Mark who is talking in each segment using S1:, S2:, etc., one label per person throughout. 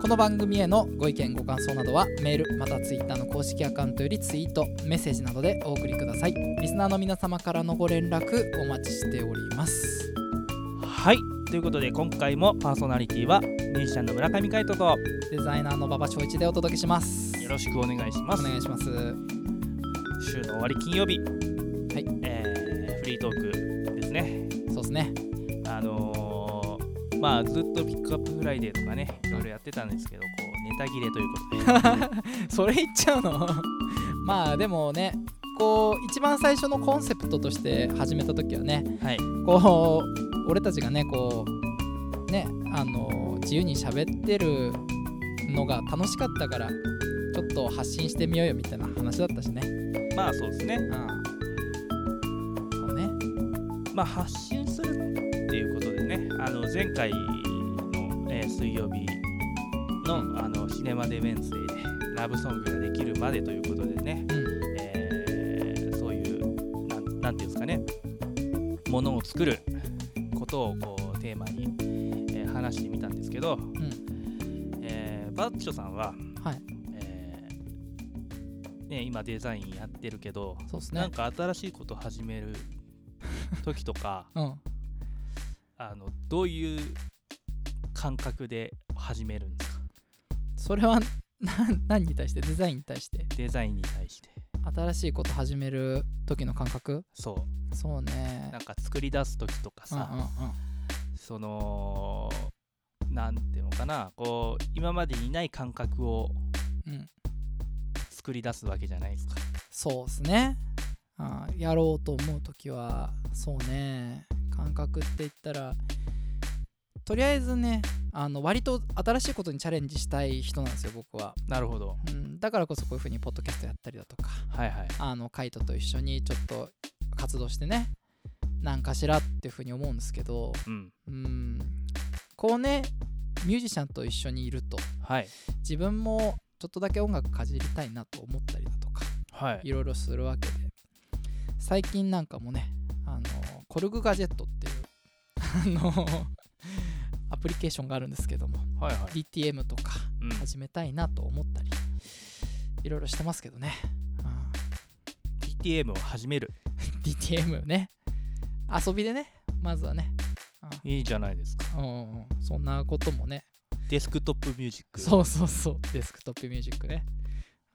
S1: この番組へのご意見ご感想などはメールまたツイッターの公式アカウントよりツイートメッセージなどでお送りください。リスナーの皆様からのご連絡お待ちしております。
S2: はい。ということで今回もパーソナリティはミュージシャンの村上海人と
S1: デザイナーの馬場翔一でお届けします。
S2: よろしくお願いします。
S1: お願いします。
S2: 週の終わり金曜日まあずっとピックアップフライデーとかねいろいろやってたんですけどこうネタ切れということで。
S1: それ言っちゃうの？まあでもねこう一番最初のコンセプトとして始めた時はね
S2: はい。
S1: こう俺たちがねこうねあの自由に喋ってるのが楽しかったからちょっと発信してみようよみたいな話だったしね。
S2: まあそうですね。
S1: うん。そうね。
S2: まあ発信するあの前回の、えー水曜日のあのシネマデメンスデーでラブソングができるまでということでね、
S1: うん。
S2: えーそういうなんなんていうんですかねものを作ることをこうテーマに、えー話してみたんですけど、えーバッチョさんは、
S1: はい。
S2: えーね、今デザインやってるけど、
S1: そうっすね。
S2: なんか新しいこと始める時とか
S1: うん
S2: あのどういう感覚で始めるんですか？
S1: それは な何に対して？デザインに対して？
S2: デザインに対して。
S1: 新しいこと始める時の感覚？
S2: そう。
S1: そうね。
S2: なんか作り出す時とか
S1: うんうん
S2: さ、そのなんていうのかな？こう今までにない感覚を
S1: うん。うん
S2: 作り出すわけじゃないですか。
S1: そうですね。あーやろうと思う時はそうね感覚って言ったらとりあえずねあの割と新しいことにチャレンジしたい人なんですよ僕は、
S2: なるほど。
S1: うん、だからこそこういう風にポッドキャストやったりだとか
S2: はいはい。
S1: あのカイトと一緒にちょっと活動してねなんかしらっていう風に思うんですけど
S2: うん。
S1: うんこうねミュージシャンと一緒にいると
S2: はい。
S1: 自分もちょっとだけ音楽かじりたいなと思ったりだとか
S2: はい。
S1: いろいろするわけで最近なんかもねコルグガジェットっていうあの アプリケーションがあるんですけども
S2: はいはい。
S1: DTM とか
S2: うん。
S1: 始めたいなと思ったりいろいろしてますけどね、うん。
S2: DTM を始める。
S1: DTM ね。遊びでねまずはね、
S2: いいじゃないですか。
S1: うんうんうん。そんなこともね。
S2: デスクトップミュージック。
S1: そうそうそう。デスクトップミュージックね、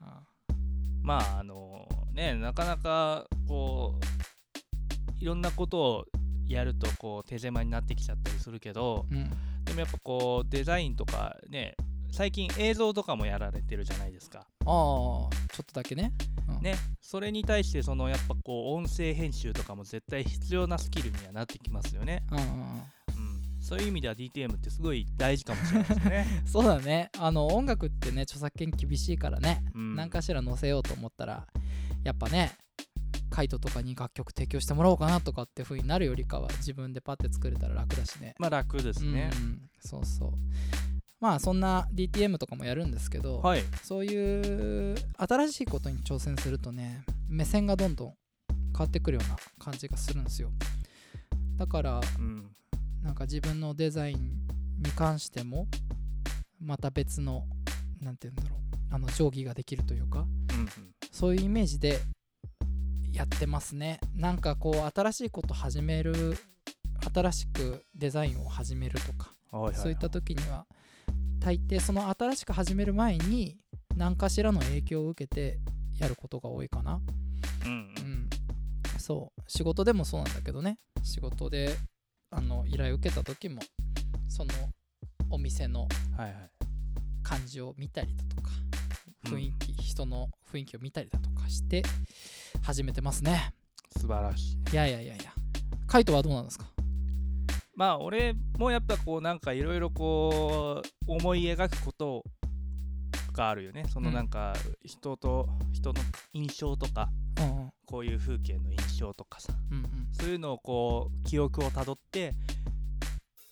S1: うん。
S2: まああのねなかなかこういろんなことをやるとこう手狭になってきちゃったりするけど
S1: うん、
S2: でもやっぱこうデザインとかね最近映像とかもやられてるじゃないですか。
S1: ああちょっとだけね、うん。
S2: ねそれに対してそのやっぱこう音声編集とかも絶対必要なスキルにはなってきますよね。
S1: うん
S2: そういう意味では DTM ってすごい大事かもしれないですね。
S1: そうだね。あの音楽ってね著作権厳しいからね、
S2: うん。
S1: 何かしら載せようと思ったらやっぱねカイトとかに楽曲提供してもらおうかなとかって風になるよりかは自分でパッて作れたら楽だしね
S2: まあ楽ですね。
S1: うんうんそうそうまあそんな DTM とかもやるんですけど、
S2: はい。
S1: そういう新しいことに挑戦するとね目線がどんどん変わってくるような感じがするんですよだから
S2: うん。
S1: なんか自分のデザインに関してもまた別の何て言うんだろうあの定規ができるというか
S2: うん
S1: そういうイメージでやってますね。なんかこう新しいこと始める新しくデザインを始めるとか
S2: いはいはい。
S1: そういった時には大抵その新しく始める前に何かしらの影響を受けてやることが多いかな。
S2: うん
S1: うん。そう。仕事でもそうなんだけどね。仕事であの依頼を受けた時もそのお店の。感じを見たりだとか。
S2: うん
S1: 雰囲気、人の雰囲気を見たりだとかして始めてますね。
S2: 素晴らしい。
S1: いやいやいやいや。カイトはどうなんですか？
S2: まあ俺もやっぱこうなんかいろいろこう思い描くことかあるよね。そのなんか人と人の印象とか
S1: うんうん。
S2: こういう風景の印象とかさ。
S1: うんうん。
S2: そういうのをこう記憶をたどって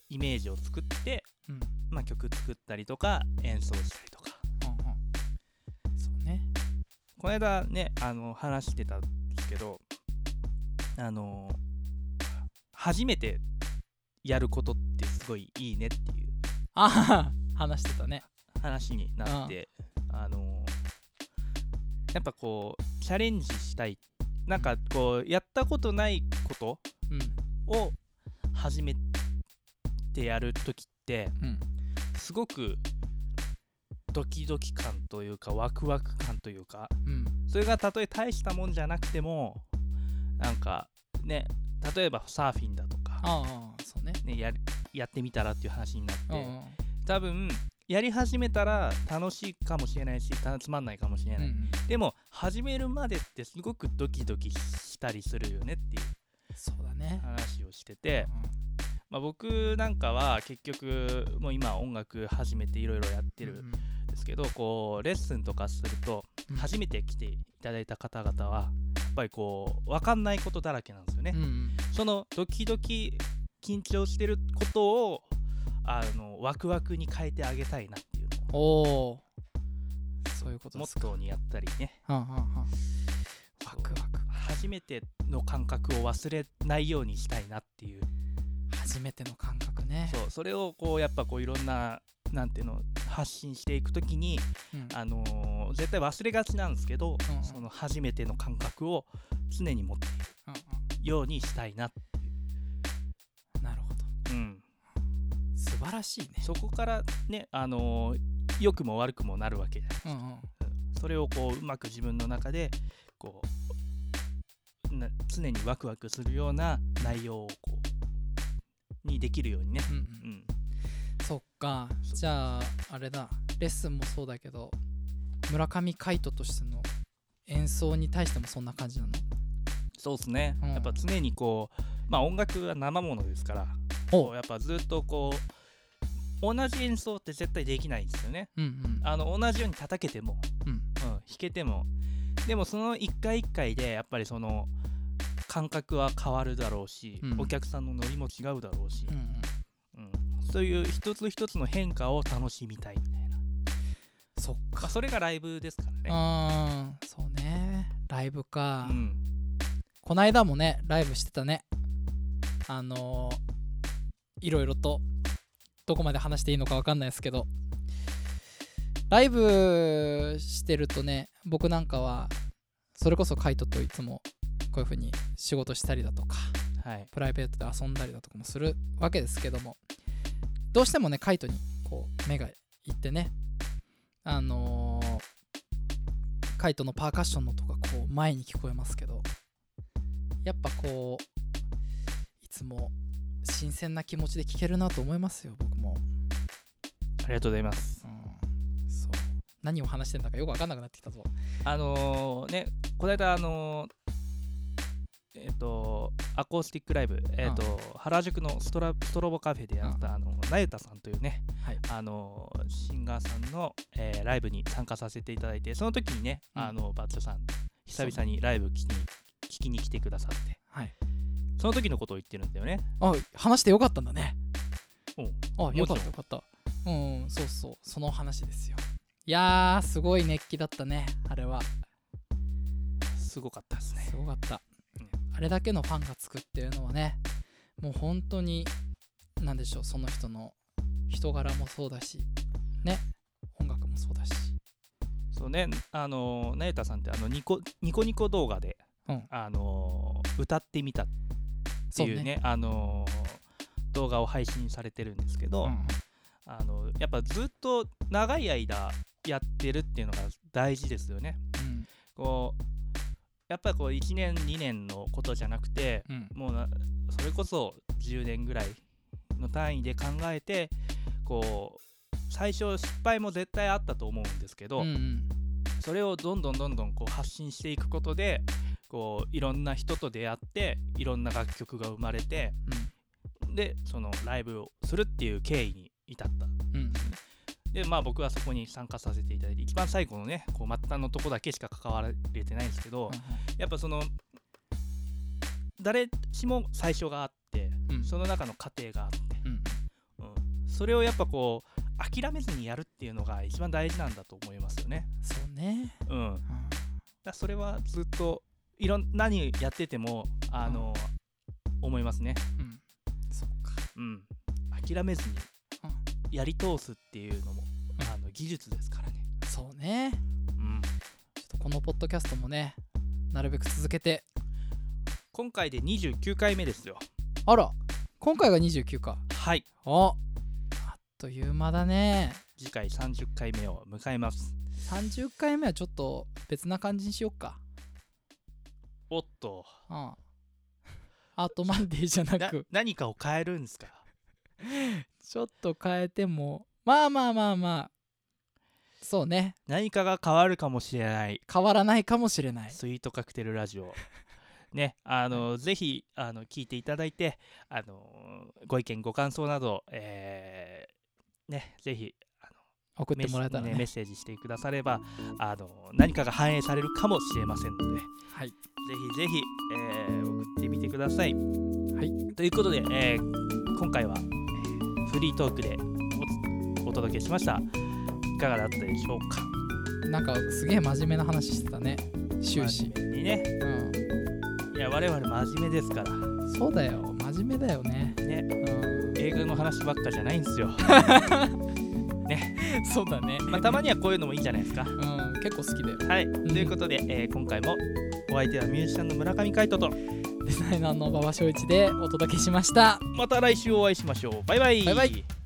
S2: イメージを作って、
S1: うん。
S2: まあ、曲作ったりとか演奏したりこの間ねあの話してたんですけどあの初めてやることってすごいいいねっていう。
S1: ああ話してたね。
S2: 話になってあのやっぱこうチャレンジしたい。なんかこうやったことないこと
S1: うん。
S2: を始めてやるときって
S1: うん。
S2: すごくドキドキ感というかワクワク感というか
S1: うん。
S2: それがたとえ大したもんじゃなくてもなんかね例えばサーフィンだとか、
S1: ああそうね。
S2: ね、やりやってみたらっていう話になって、多分やり始めたら楽しいかもしれないしたつまんないかもしれない、
S1: うん
S2: でも始めるまでってすごくドキドキしたりするよねっていう
S1: そうだね。
S2: 話をしてて、
S1: うん
S2: まあ、僕なんかは結局もう今音楽始めていろいろやってるんですけど、こうレッスンとかすると
S1: うん。
S2: 初めて来ていただいた方々はやっぱりこう分かんないことだらけなんですよね。
S1: うんうん。
S2: そのドキドキ緊張してることをあのワクワクに変えてあげたいなっていうの。を
S1: おおそういうこと
S2: モットーにやったりね。
S1: はんはんはん。ワクワク。
S2: 初めての感覚を忘れないようにしたいなっていう。
S1: 初めての感覚ね。
S2: そうそれをこうやっぱこういろんななんていうの発信していくときに、
S1: うん。
S2: あのー絶対忘れがちなんですけど、
S1: うんうん。
S2: その初めての感覚を常に持っている
S1: うん
S2: ようにしたいな、
S1: うん。なるほど。
S2: うん、
S1: 素晴らしいね。
S2: そこからね、あのー良くも悪くもなるわけじゃない。
S1: うんうん。
S2: それをこううまく自分の中でこうな常にワクワクするような内容をこうにできるようにね、
S1: うんうん。
S2: うん、
S1: そっか。じゃああれだ。レッスンもそうだけど村上海人としての演奏に対してもそんな感じなの？
S2: そうですね、
S1: うん。
S2: やっぱ常にこうまあ音楽は生ものですから
S1: お
S2: こう。やっぱずっとこう同じ演奏って絶対できないんですよね。
S1: うんうん。
S2: あの同じように叩けても、
S1: うん。
S2: うん、弾けても。でもその一回一回でやっぱりその感覚は変わるだろうし、
S1: うん。
S2: お客さんのノリも違うだろうし
S1: う、んうん
S2: うんそういう一つ一つの変化を楽しみたいみたいな、
S1: そっ
S2: まあ、
S1: か
S2: それがライブですからね。
S1: うんそうね。ライブか、
S2: うん、
S1: こないだもねライブしてたね。あのーいろいろとどこまで話していいのか分かんないですけど。ライブしてるとね僕なんかはそれこそカイトといつもこういう風に仕事したりだとか
S2: はい、
S1: プライベートで遊んだりだとかもするわけですけどもどうしてもねカイトにこう目がいってねあのーカイトのパーカッションのとかこう前に聞こえますけどやっぱこういつも新鮮な気持ちで聴けるなと思いますよ僕も、
S2: ありがとうございます。
S1: うん、そう。何を話してんだかよく分かんなくなってきたぞ。
S2: あのーね、この間、あのーえっ、と、アコースティックライブ、えっ、と、原宿のストラストロボカフェでやった、あの、なゆたさんというね、
S1: はい。
S2: あのーシンガーさんの、えーライブに参加させていただいて、その時にね、
S1: うん。
S2: あの、バッチョさん、久々にライブ聞きに聞きに来てくださって、
S1: はい。
S2: その時のことを言ってるんだよね。
S1: あ話してよかったんだね。
S2: う。ん
S1: あよかったよかった。うんそうそう。その話ですよ。いやーすごい熱気だったねあれは。
S2: すごかったですね。
S1: す。ごかった。
S2: うん
S1: あれだけのファンがつくっていうのはねもう本当に何でしょうその人の人柄もそうだしね音楽もそうだし。
S2: そうね、あのー、なゆたさんってあのニコニコニコ動画で、
S1: うん。
S2: あのー歌ってみたっていうね
S1: そう
S2: あのー動画を配信されてるんですけど、
S1: うん。
S2: あのやっぱずっと長い間やってるっていうのが大事ですよね。
S1: うん。
S2: こうやっぱりこう1年2年のことじゃなくて
S1: うん。
S2: もうなそれこそ10年ぐらいの単位で考えてこう最初失敗も絶対あったと思うんですけど、
S1: うんうん。
S2: それをどんどんどんどんこう発信していくことでこういろんな人と出会っていろんな楽曲が生まれてでそのライブをするっていう経緯に至った。
S1: うんうん
S2: でまあ僕はそこに参加させていただいて一番最後のねこう末端のとこだけしか関われてないんですけど、やっぱその誰しも最初があって、
S1: うん。
S2: その中の過程があって、
S1: うん。
S2: うん、それをやっぱこう諦めずにやるっていうのが一番大事なんだと思いますよね。
S1: そうね、
S2: うん、だそれはずっといろん何やっててもあの、思いますね。
S1: うん、そっか、
S2: うん、諦めずに
S1: うん
S2: やり通すっていうのも、
S1: うん
S2: あの技術ですからね。
S1: そうね
S2: うん、
S1: ちょっとこのポッドキャストもねなるべく続けて
S2: 今回で29回目ですよ。
S1: あら今回が29か
S2: はい。
S1: おあっという間だね
S2: 次回30回目を迎えます。
S1: 30回目はちょっと別な感じにしよっか
S2: おっと。
S1: うんアートマンデーじゃな
S2: な
S1: く
S2: 何かを変えるんですか？
S1: ちょっと変えてもまあまあまあまあそうね。
S2: 何かが変わるかもしれない。
S1: 変わらないかもしれない。
S2: スイートカクテルラジオ。ねあのぜひあの聞いていただいてあのご意見ご感想など、えーねぜひあの
S1: 送ってもらえたらね。
S2: ねメッセージしてくださればあの何かが反映されるかもしれませんので
S1: はい。
S2: ぜひぜひ、えー送ってみてください。
S1: はい。
S2: ということで、えー今回はえーフリートークでおお届けしました。いかがだったでしょうか？
S1: なんかすげえ真面目な話してたね終始。
S2: にね。
S1: う
S2: いや、我々真面目ですから。
S1: んそうだよ。真面目だよね。
S2: ね、
S1: うん。
S2: 映画の話ばっかじゃないんですよ。
S1: そうだね。
S2: まあ、たまにはこういうのもいいんじゃないですか。
S1: うん。結構好きだよ。
S2: はい。
S1: ん。
S2: ということで、えー今回もお相手はミュージシャンの村上海人と、
S1: デザイナーの馬場翔一でお届けしました
S2: また来週お会いしましょう。バイバイ。
S1: バイバイ